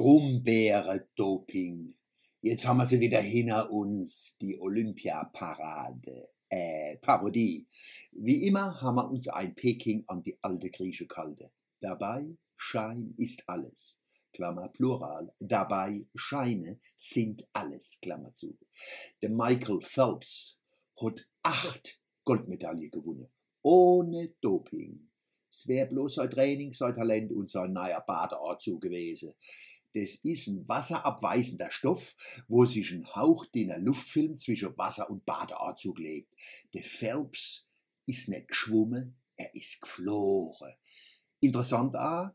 Grumbeere-Doping. Jetzt haben wir sie wieder hinter uns, die Olympiaparade, äh, Parodie. Wie immer haben wir uns ein Peking an die alte Grieche kalte. Dabei Schein ist alles. Klammer Plural. Dabei Scheine sind alles. Klammer zu. Der Michael Phelps hat acht Goldmedaillen gewonnen. Ohne Doping. Es wäre bloß sein Training, sein Talent und sein neuer Badeanzug gewesen. Das ist ein wasserabweisender Stoff, wo sich ein hauchdünner Luftfilm zwischen Wasser und Badeanzug legt. Der Phelps ist nicht geschwommen, er ist geflogen. Interessant auch,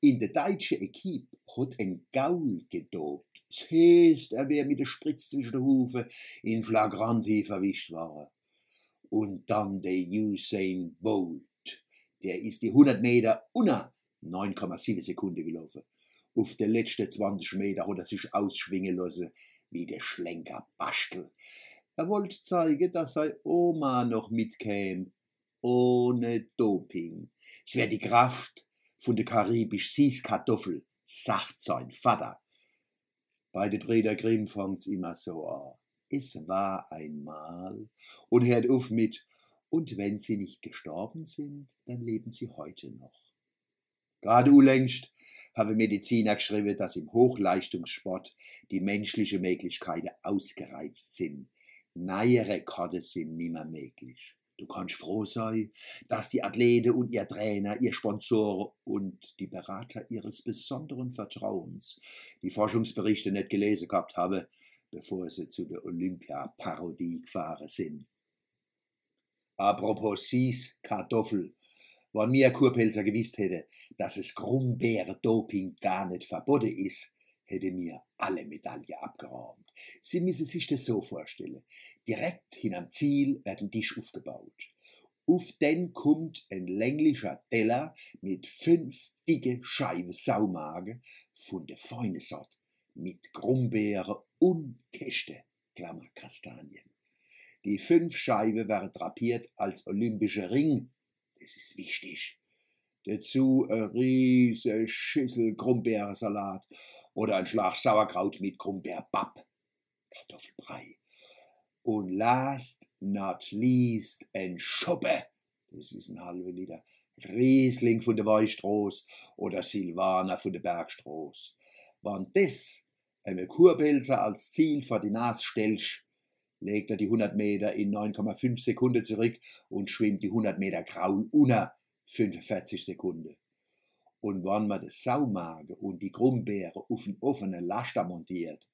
in der deutschen Equipe hat ein Gaul gedopt. Das heißt, er wäre mit der Spritz zwischen den Hufen in Flagranti verwischt worden. Und dann der Usain Bolt. Der ist die 100 Meter unter 9,7 Sekunden gelaufen. Auf den letzten 20 Meter hat er sich ausschwingen lassen wie der Schlenker Bastel. Er wollte zeigen, dass seine Oma noch mitkäme. Ohne Doping. Es wäre die Kraft von der karibisch Süßkartoffel, sagt sein Vater. Bei den Brüder Grimm fangt's immer so an. Es war einmal und hört auf mit und wenn sie nicht gestorben sind, dann leben sie heute noch. Gerade unlängst habe Mediziner geschrieben, dass im Hochleistungssport die menschlichen Möglichkeiten ausgereizt sind. Neue Rekorde sind nimmer möglich. Du kannst froh sein, dass die Athleten und ihr Trainer, ihr Sponsor und die Berater ihres besonderen Vertrauens die Forschungsberichte nicht gelesen gehabt haben, bevor sie zu der Olympia-Parodie gefahren sind. Apropos Sies, Kartoffel, wenn mir Kurpelzer gewusst hätte, dass es Grumbeere-Doping gar nicht verboten ist, hätte mir alle Medaille abgeräumt. Sie müssen sich das so vorstellen. Direkt hinterm Ziel wird ein Tisch aufgebaut. Auf den kommt ein länglicher Teller mit fünf dicke Scheiben Saumage von der feinen Sort mit Grumbeere und Käste, Klammer Kastanien. Die fünf Scheiben werden drapiert als olympischer Ring das ist wichtig. Dazu eine riesige Schüssel Grumbeersalat oder ein Schlag Sauerkraut mit Grumbeerbab, Kartoffelbrei. Und last not least ein Schuppe, das ist ein halber Liter, Riesling von der Weißstroß oder Silvaner von der Bergstroß. Wenn das einem Kurpelzer als Ziel vor die Nase stellst, legt er die 100 Meter in 9,5 Sekunden zurück und schwimmt die 100 Meter graul unter 45 Sekunden. Und wenn man das Saumage und die Grumbeere auf einen offenen Laster montiert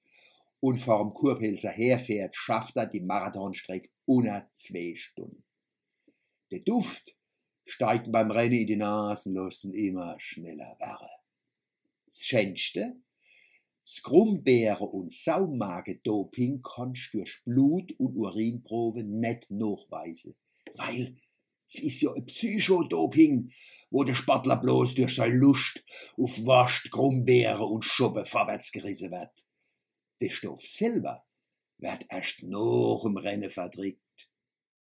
und vorm Kurpilzer herfährt, schafft er die Marathonstrecke unter zwei Stunden. Der Duft steigt beim Rennen in die Nasenlosen immer schneller wäre. Das Schönste Skrumbeere und Saumage-Doping kannst du durch Blut- und Urinprobe nicht nachweisen. Weil es ist ja ein Psychodoping, wo der Sportler bloß durch seine Lust auf Wascht, Grumbeere und Schuppe vorwärts gerissen wird. Der Stoff selber wird erst nach dem Rennen verdrückt.